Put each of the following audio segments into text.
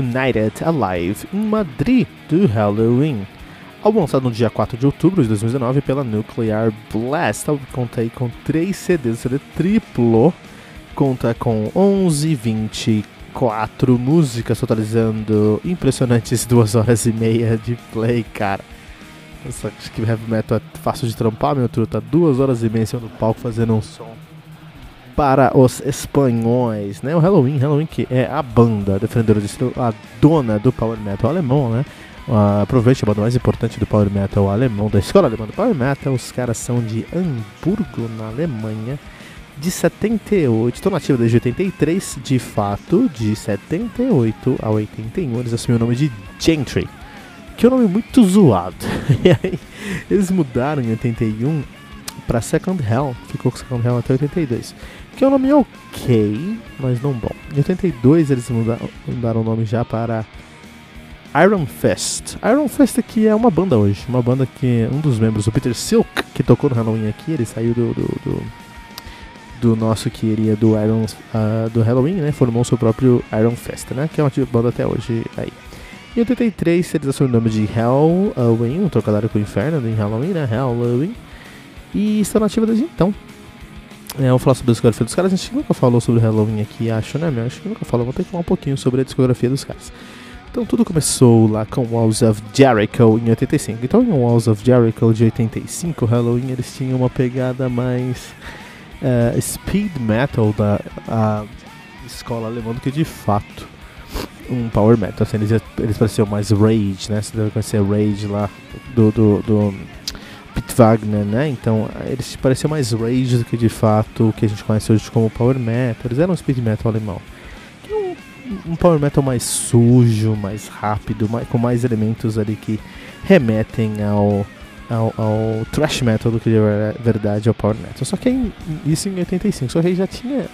United Alive em Madrid do Halloween. Álbum lançado no dia 4 de outubro de 2019 pela Nuclear Blast. Álbum conta aí com 3 CDs, CD triplo. Conta com 11, 24 músicas, totalizando impressionantes 2 horas e meia de play, cara. Nossa, acho que heavy metal é fácil de trampar, meu truta. 2 horas e meia em do palco fazendo um som para os espanhóis, né? O Halloween, Halloween que é a banda defendedora de estilo, a dona do power metal alemão, né? Uh, aproveite a banda mais importante do power metal alemão, da escola alemã do power metal. Os caras são de Hamburgo, na Alemanha, de 78. Estão nativos desde 83, de fato, de 78 a 81. Eles assumiram o nome de Gentry, que é um nome muito zoado. e aí, eles mudaram em 81 para Second Hell, ficou com Second Hell até 82 que é um nome ok, mas não bom. Em 82 eles mudaram, mudaram o nome já para Iron Fist. Iron Fist aqui é uma banda hoje, uma banda que um dos membros, o Peter Silk, que tocou no Halloween aqui, ele saiu do, do, do, do nosso queria do Iron uh, do Halloween, né? Formou seu próprio Iron Fist, né? Que é uma banda até hoje aí. Em 83 eles assumiram o nome de Halloween, um trocadilho com o inferno em Halloween, né? Halloween. E estão nativos desde então. É, vamos falar sobre a discografia dos caras. A gente nunca falou sobre Halloween aqui, acho, né, meu? Acho que nunca falou. Vou ter que falar um pouquinho sobre a discografia dos caras. Então tudo começou lá com Walls of Jericho em 85. Então em Walls of Jericho de 85, Halloween eles tinham uma pegada mais uh, speed metal da a escola alemã do que de fato um power metal. Assim, eles, eles pareciam mais Rage, né? Você deve conhecer Rage lá do, do, do Pete Wagner, né? Então eles pareciam mais rage do que de fato o que a gente conhece hoje como power metal. Eles eram um speed metal alemão. É um, um power metal mais sujo, mais rápido, mais, com mais elementos ali que remetem ao, ao, ao thrash metal do que de verdade ao power metal. Só que em, isso em 85. Só que já tinha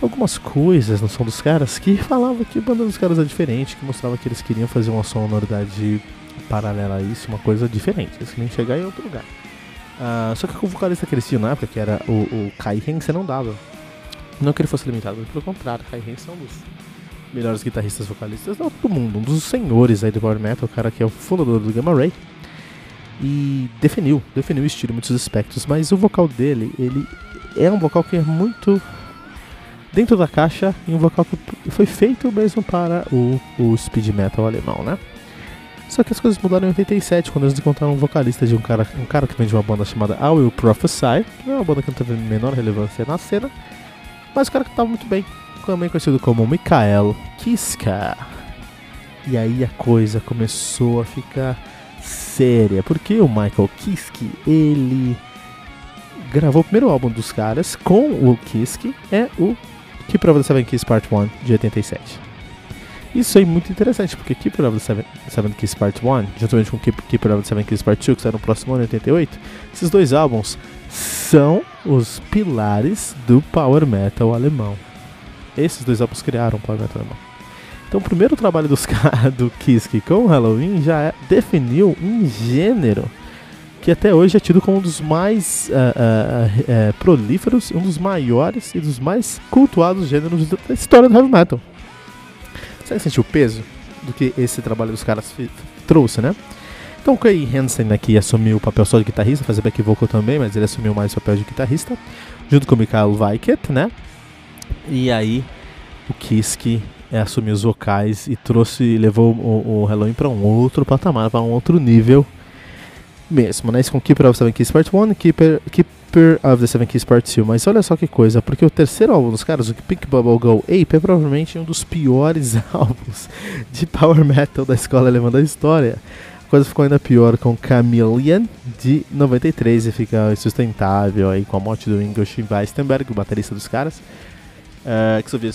algumas coisas no som dos caras que falava que a banda dos caras é diferente, que mostrava que eles queriam fazer uma sonoridade paralela a isso, uma coisa diferente. Eles queriam chegar em outro lugar. Uh, só que o vocalista que eles na época, que era o, o Kai Hansen, não dava. Não que ele fosse limitado, mas pelo contrário, Kai Hansen é um dos melhores guitarristas vocalistas do mundo, um dos senhores aí do Power Metal, o cara que é o fundador do Gamma Ray. E definiu, definiu o estilo em muitos aspectos, mas o vocal dele, ele é um vocal que é muito dentro da caixa e um vocal que foi feito mesmo para o, o speed metal alemão, né? Só que as coisas mudaram em 87, quando eles encontraram um vocalista de um cara, um cara que vem de uma banda chamada I Will Prophesy, que é uma banda que não teve menor relevância na cena, mas o cara que estava muito bem, também conhecido como Mikael Kiska. E aí a coisa começou a ficar séria, porque o Michael Kiske, ele gravou o primeiro álbum dos caras com o Kiske, é o Keep Over the Seven Keys Part 1 de 87. Isso é muito interessante, porque Keeper of the Seven, Seven Keys Part 1, juntamente com Keeper of the Seven Keys Part 2, que sai no próximo ano, 88, esses dois álbuns são os pilares do power metal alemão. Esses dois álbuns criaram o Power Metal alemão. Então o primeiro trabalho dos do Kiske com Halloween já é, definiu um gênero que até hoje é tido como um dos mais uh, uh, uh, prolíferos, um dos maiores e dos mais cultuados gêneros da história do heavy metal. Você sentiu o peso do que esse trabalho dos caras trouxe, né? Então o Kai Hansen aqui assumiu o papel só de guitarrista, fazer back vocal também, mas ele assumiu mais o papel de guitarrista, junto com o Mikael Weiket, né? E aí o Kiske é, assumiu os vocais e trouxe, levou o, o Halloween para um outro patamar, para um outro nível mesmo, né? Keeper of Seven Keys Part 1 Keeper, Keeper of the Seven Keys Part 2. Mas olha só que coisa, porque o terceiro álbum dos caras, o Pink Bubble Go Ape, é provavelmente um dos piores álbuns de power metal da escola alemã da história. A coisa ficou ainda pior com Chameleon de 93 e fica insustentável aí com a morte do Ingo Weistenberg, o baterista dos caras uh, que sofria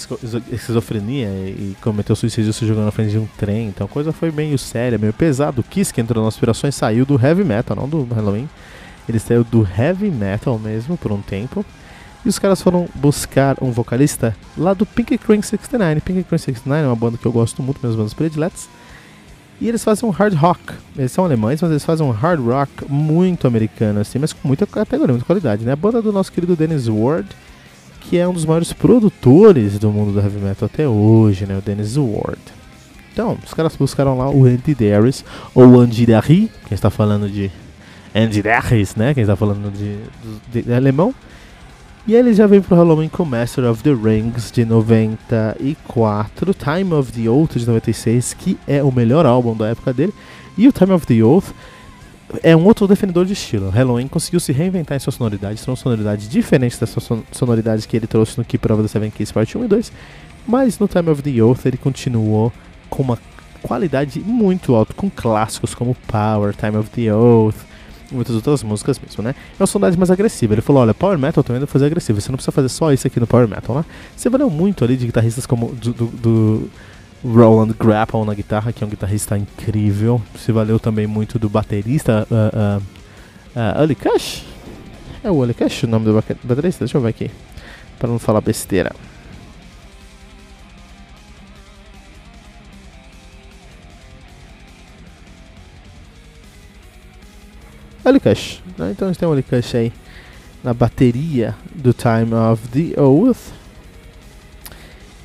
esquizofrenia e cometeu suicídio se jogando na frente de um trem. Então a coisa foi meio séria, meio pesada. O Kiss, que entrou nas aspirações, saiu do heavy metal, não do Halloween. Ele saiu do heavy metal mesmo por um tempo. E os caras foram buscar um vocalista lá do Pink Crank 69. Pink Crank 69 é uma banda que eu gosto muito, minhas bandas prediletas. E eles fazem um hard rock. Eles são alemães, mas eles fazem um hard rock muito americano, assim, mas com muita categoria, muita qualidade, né? A banda do nosso querido Dennis Ward que é um dos maiores produtores do mundo do heavy metal até hoje, né, o Dennis Ward. Então, os caras buscaram lá o Andy Darius, ou Andy Darry, quem está falando de Andy Darius, né, quem está falando de, de, de alemão. E ele já veio pro Halloween com Master of the Rings de 94, Time of the Oath de 96, que é o melhor álbum da época dele, e o Time of the Oath é um outro definidor de estilo. Halloween conseguiu se reinventar em sua sonoridade, são sonoridades diferentes das sonoridades que ele trouxe no Keeper of the Seven Keys Part 1 e 2, mas no Time of the Oath ele continuou com uma qualidade muito alta, com clássicos como Power, Time of the Oath, muitas outras músicas mesmo, né? É uma sonoridade mais agressiva. Ele falou: olha, Power Metal também dá fazer agressivo, você não precisa fazer só isso aqui no Power Metal, né? Você valeu muito ali de guitarristas como do, do, do Roland Grapple na guitarra, que é um guitarrista incrível. Se valeu também muito do baterista uh, uh, uh, Cash. É o Ali Cash o nome do baterista? Deixa eu ver aqui. Para não falar besteira. Ali Cash. Né? Então a gente tem o Ali Cash aí na bateria do Time of the Oath.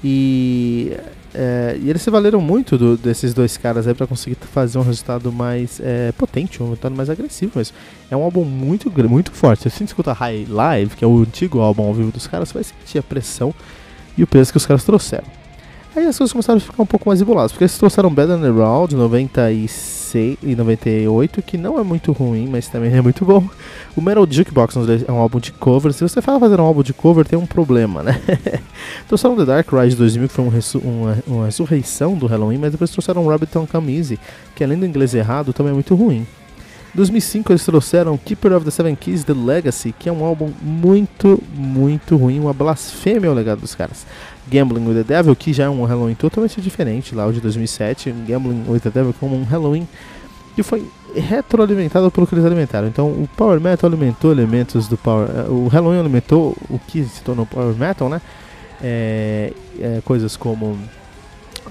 E é, e eles se valeram muito do, desses dois caras aí para conseguir fazer um resultado mais é, potente, um resultado mais agressivo. Mas é um álbum muito, muito forte. Se você escuta High Live, que é o antigo álbum ao vivo dos caras, você vai sentir a pressão e o peso que os caras trouxeram. Aí as coisas começaram a ficar um pouco mais emboladas, porque eles trouxeram Bad the Round 96 e 98, que não é muito ruim, mas também é muito bom. O Metal Jukebox é um álbum de cover. Se você fala fazer um álbum de cover, tem um problema, né? trouxeram The Dark Ride 2000, que foi um uma, uma, ressurreição do Halloween, mas depois trouxeram Rabbit on Come que além do inglês errado, também é muito ruim. Em 2005 eles trouxeram Keeper of the Seven Keys The Legacy, que é um álbum muito, muito ruim, uma blasfêmia ao legado dos caras. Gambling with the Devil, que já é um Halloween totalmente diferente, lá o de 2007, Gambling with the Devil como um Halloween que foi retroalimentado pelo que eles alimentaram. Então o Power Metal alimentou elementos do Power, eh, o Halloween alimentou o que se tornou Power Metal, né? É, é, coisas como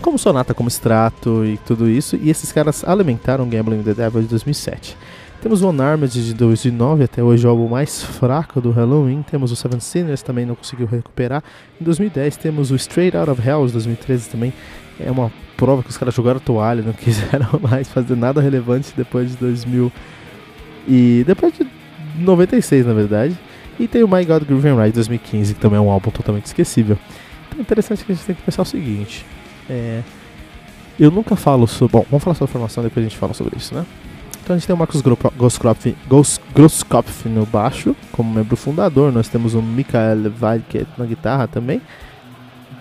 como Sonata, como Extrato e tudo isso, e esses caras alimentaram Gambling the Devil de 2007. Temos o Unarmed de 2009, até hoje o álbum mais fraco do Halloween. Temos o Seven Sinners, também não conseguiu recuperar. Em 2010 temos o Straight Out of Hell, de 2013 também. É uma prova que os caras jogaram toalha, não quiseram mais fazer nada relevante depois de 2000 e depois de 96, na verdade. E tem o My God Grooving Ride 2015, que também é um álbum totalmente esquecível. Então é interessante que a gente tem que pensar o seguinte. É, eu nunca falo sobre. Bom, vamos falar sobre a formação, depois a gente fala sobre isso, né? Então a gente tem o Marcos Groskopf no baixo, como membro fundador. Nós temos o Mikael Weidke na guitarra também.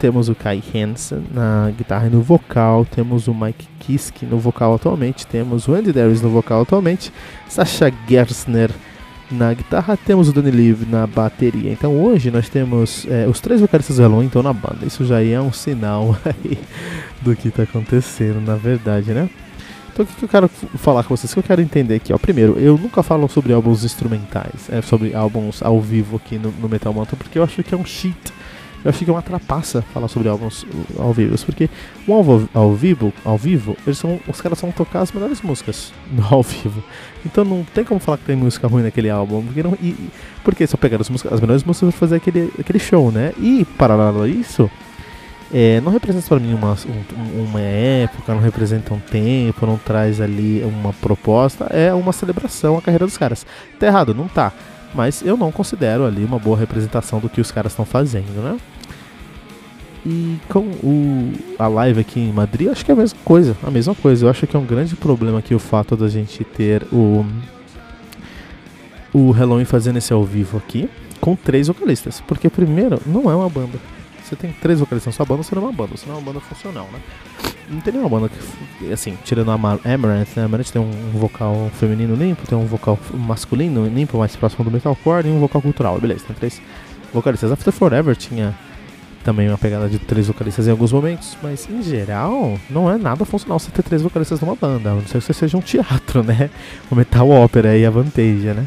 Temos o Kai Hansen na guitarra e no vocal. Temos o Mike Kiske no vocal atualmente. Temos o Andy Darius no vocal atualmente. Sasha Gersner na guitarra. Temos o Danny Live na bateria. Então hoje nós temos é, os três vocalistas do então na banda. Isso já é um sinal do que está acontecendo, na verdade, né? Então o que, que, eu quero falar com vocês? O que eu quero entender aqui, ó. Primeiro, eu nunca falo sobre álbuns instrumentais, é, sobre álbuns ao vivo aqui no, no Metal Mantra, porque eu acho que é um cheat eu achei que é uma trapaça falar sobre álbuns ao vivo, porque um álbum ao vivo, ao vivo, eles são, os caras vão tocar as melhores músicas ao vivo. Então não tem como falar que tem música ruim naquele álbum, porque não, e, porque só pegaram as, músicas, as melhores músicas para fazer aquele, aquele show, né? E paralelo a isso, é, não representa para mim uma, um, uma época, não representa um tempo, não traz ali uma proposta, é uma celebração à carreira dos caras. Tá errado? Não tá. Mas eu não considero ali uma boa representação do que os caras estão fazendo, né? E com o, a live aqui em Madrid, acho que é a mesma coisa. A mesma coisa. Eu acho que é um grande problema aqui o fato da gente ter o. O Halloween fazendo esse ao vivo aqui com três vocalistas. Porque, primeiro, não é uma banda. Você tem três vocalistas na sua banda, você não é uma banda, você não é uma banda funcional, né? Não tem nenhuma banda que, assim, tirando a Amaranth, né? Amaranth tem um vocal feminino limpo, tem um vocal masculino limpo, mais próximo do metalcore, e um vocal cultural, beleza, tem três vocalistas. After Forever tinha também uma pegada de três vocalistas em alguns momentos, mas em geral não é nada funcional você ter três vocalistas numa banda, a não ser que você seja um teatro, né? O metal ópera e a Vantage, né?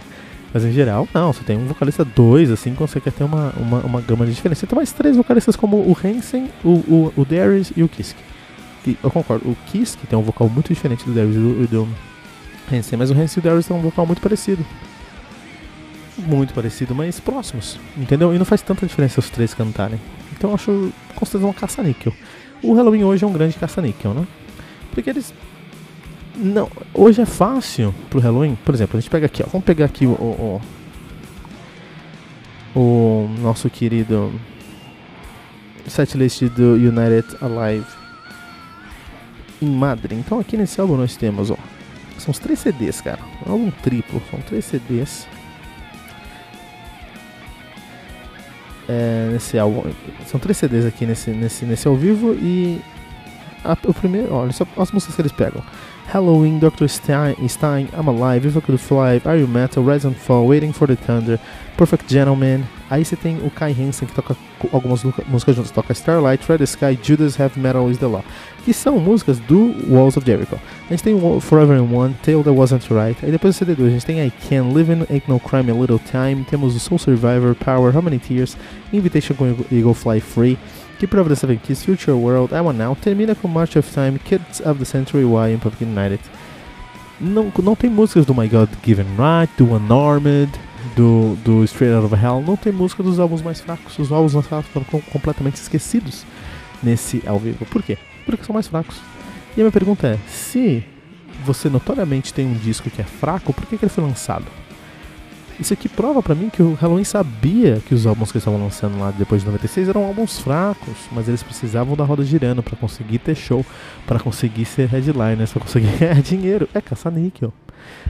Mas em geral, não, você tem um vocalista dois, assim, quando você quer ter uma, uma, uma gama de diferença. Você tem mais três vocalistas como o Hansen, o, o, o Darius e o Kisk. Eu concordo, o Kisk tem um vocal muito diferente do Darius e do, do Hansen, mas o Hansen e o Darius têm um vocal muito parecido muito parecido, mas próximos, entendeu? E não faz tanta diferença os três cantarem. Então eu acho considerado uma caça-níquel. O Halloween hoje é um grande caça-níquel, né? Porque eles. Não, hoje é fácil pro Halloween. Por exemplo, a gente pega aqui, ó. Vamos pegar aqui o. O, o nosso querido setlist do United Alive em Madrid. Então aqui nesse álbum nós temos, ó. São os três CDs, cara. É um álbum triplo, são três CDs. é, nesse álbum. São três CDs aqui nesse, nesse, nesse ao vivo e a, o primeiro, olha só as músicas que eles pegam. Halloween, Dr. Stein, Stein I'm Alive, If I Could Fly, Are You Metal, Rise and Fall, Waiting for the Thunder, Perfect Gentleman. Aí você tem o Kai Hansen que toca algumas músicas juntas, toca Starlight, Red Sky, Judas Have Metal is the Law, que são músicas do Walls of Jericho. A gente tem Forever in One, Tale That Wasn't Right. Aí depois do CD2 a gente tem I Can, Living Ain't No Crime, A Little Time. Temos o Soul Survivor, Power, How Many Tears, Invitation com Eagle Fly Free. Keep Up the Seven Keys, Future World, I Want Now, termina com March of Time, Kids of the Century, e Pumpkin United. Não, não tem músicas do My God Given Right, do Unarmed, do, do Straight Out of Hell, não tem música dos álbuns mais fracos. Os álbuns mais fracos foram completamente esquecidos nesse ao vivo. Por quê? Porque são mais fracos. E a minha pergunta é: se você notoriamente tem um disco que é fraco, por que, que ele foi lançado? Isso aqui prova para mim que o Halloween sabia que os álbuns que eles estavam lançando lá depois de 96 eram álbuns fracos, mas eles precisavam da roda girando para conseguir ter show, para conseguir ser headliners, para conseguir ganhar dinheiro. É caça-níquel.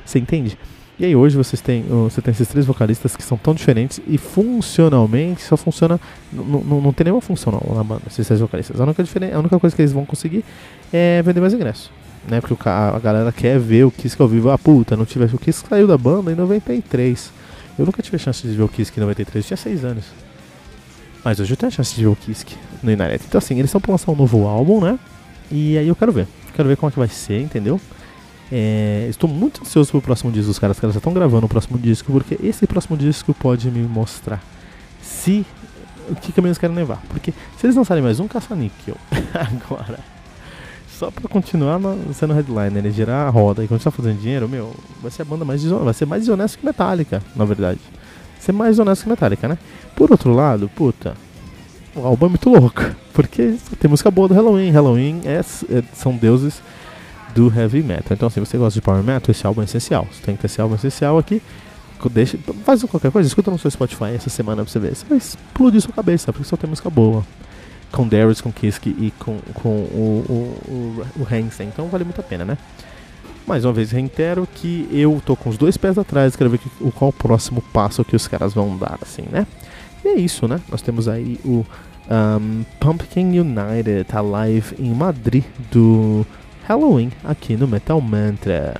Você entende? E aí hoje vocês têm, você tem esses três vocalistas que são tão diferentes e funcionalmente só funciona. Não, tem nenhuma função na banda, esses três vocalistas. A única, a única coisa que eles vão conseguir é vender mais ingressos né? Porque a galera quer ver o Kiss ao vivo. Ah, puta, não tivesse. O Kiss saiu da banda em 93. Eu nunca tive a chance de ver o Kiss em 93, eu tinha 6 anos. Mas hoje eu tenho a chance de ver o Kiss no Inaret. Então assim, eles estão pra lançar um novo álbum, né? E aí eu quero ver. Quero ver como é que vai ser, entendeu? É, estou muito ansioso pro próximo disco dos caras. Os caras já estão gravando o próximo disco, porque esse próximo disco pode me mostrar se o que caminho eles querem levar. Porque se eles lançarem mais um caça-níquel agora só pra continuar sendo headliner, né? girar a roda e continuar fazendo dinheiro, meu, vai ser a banda mais vai ser mais desonesta que Metallica, na verdade. Vai ser mais honesto que Metallica, né? Por outro lado, puta, o álbum é muito louco, porque tem música boa do Halloween. Halloween é, é, são deuses do heavy metal. Então, se você gosta de power metal, esse álbum é essencial. Você tem que ter esse álbum essencial aqui. Deixa, faz qualquer coisa, escuta no seu Spotify essa semana pra você ver. Você vai explodir sua cabeça, porque só tem música boa com Darius, com Kiske e com, com o, o, o, o Hansen. Então vale muito a pena, né? Mais uma vez reitero que eu tô com os dois pés atrás, quero ver que, o, qual o próximo passo que os caras vão dar, assim, né? E é isso, né? Nós temos aí o um, Pumpkin United, tá live em Madrid do Halloween aqui no Metal Mantra.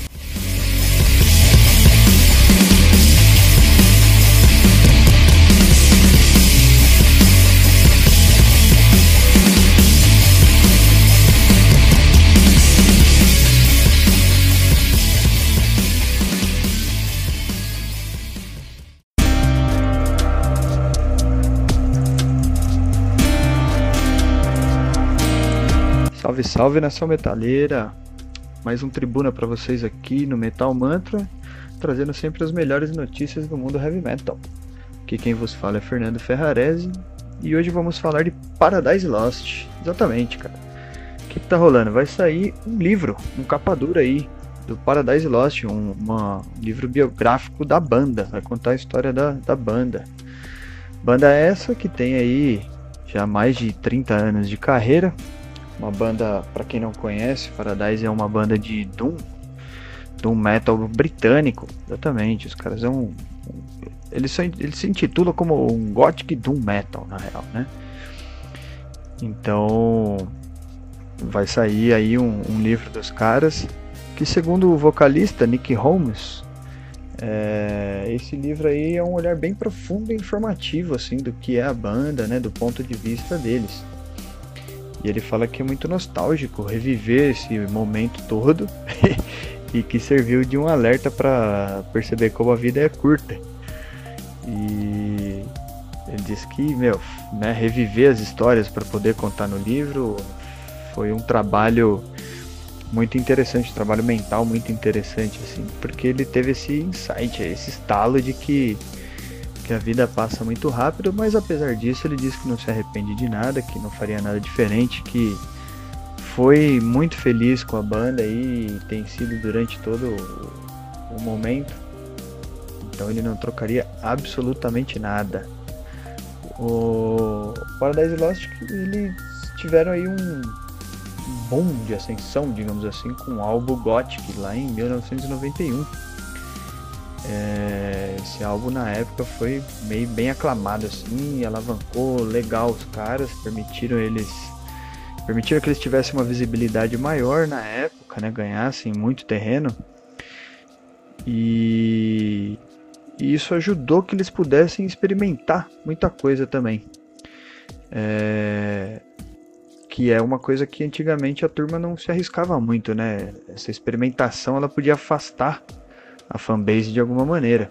Salve, salve nação metaleira! Mais um tribuna para vocês aqui no Metal Mantra, trazendo sempre as melhores notícias do mundo heavy metal. Aqui quem vos fala é Fernando Ferrarese e hoje vamos falar de Paradise Lost. Exatamente, cara. O que, que tá rolando? Vai sair um livro, um capa dura aí do Paradise Lost, um uma, livro biográfico da banda, vai contar a história da, da banda. Banda essa que tem aí já mais de 30 anos de carreira, uma banda, para quem não conhece, Paradise é uma banda de Doom, Doom Metal britânico, exatamente. Os caras são. Eles, são, eles se intitulam como um Gothic Doom Metal, na real, né? Então. Vai sair aí um, um livro dos caras, que segundo o vocalista Nick Holmes, é, esse livro aí é um olhar bem profundo e informativo assim do que é a banda, né, do ponto de vista deles. E ele fala que é muito nostálgico reviver esse momento todo e que serviu de um alerta para perceber como a vida é curta. E ele diz que, meu, né, reviver as histórias para poder contar no livro foi um trabalho muito interessante, um trabalho mental muito interessante, assim, porque ele teve esse insight, esse estalo de que que a vida passa muito rápido, mas apesar disso ele diz que não se arrepende de nada, que não faria nada diferente, que foi muito feliz com a banda e tem sido durante todo o momento. Então ele não trocaria absolutamente nada. O Paradise Lost eles tiveram aí um boom de ascensão, digamos assim, com o álbum Gothic lá em 1991 é, esse álbum na época foi meio bem aclamado assim, alavancou legal os caras, permitiram eles permitiram que eles tivessem uma visibilidade maior na época, né, ganhassem muito terreno. E, e isso ajudou que eles pudessem experimentar muita coisa também. É, que é uma coisa que antigamente a turma não se arriscava muito, né? Essa experimentação ela podia afastar a fanbase de alguma maneira.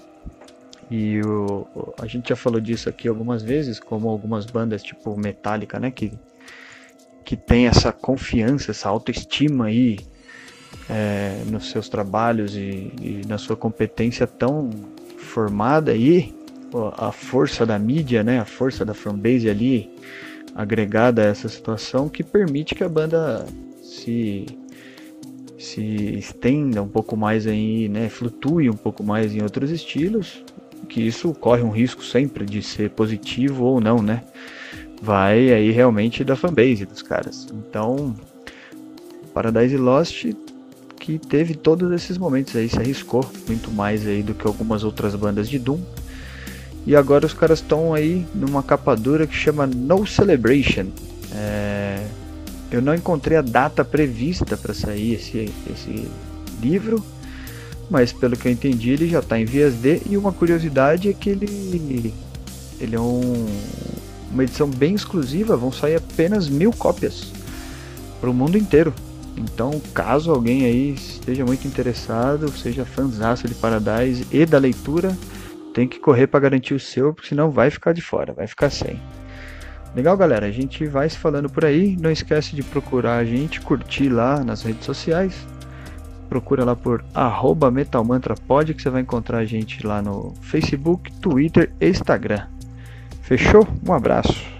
E o, a gente já falou disso aqui algumas vezes, como algumas bandas tipo Metallica, né, que, que tem essa confiança, essa autoestima aí é, nos seus trabalhos e, e, na sua competência tão formada aí, a força da mídia, né, a força da fanbase ali agregada a essa situação que permite que a banda se se estenda um pouco mais aí, né, flutue um pouco mais em outros estilos, que isso corre um risco sempre de ser positivo ou não, né? Vai aí realmente da fanbase dos caras. Então, Paradise Lost que teve todos esses momentos aí, se arriscou muito mais aí do que algumas outras bandas de Doom. E agora os caras estão aí numa capa dura que chama No Celebration. É, eu não encontrei a data prevista para sair esse, esse livro, mas pelo que eu entendi ele já está em vias de. E uma curiosidade é que ele, ele é um, uma edição bem exclusiva, vão sair apenas mil cópias para o mundo inteiro. Então, caso alguém aí esteja muito interessado, seja fãzaço de Paradise e da leitura, tem que correr para garantir o seu, porque senão vai ficar de fora, vai ficar sem. Legal, galera? A gente vai se falando por aí. Não esquece de procurar a gente, curtir lá nas redes sociais. Procura lá por @metalmantrapod que você vai encontrar a gente lá no Facebook, Twitter e Instagram. Fechou? Um abraço.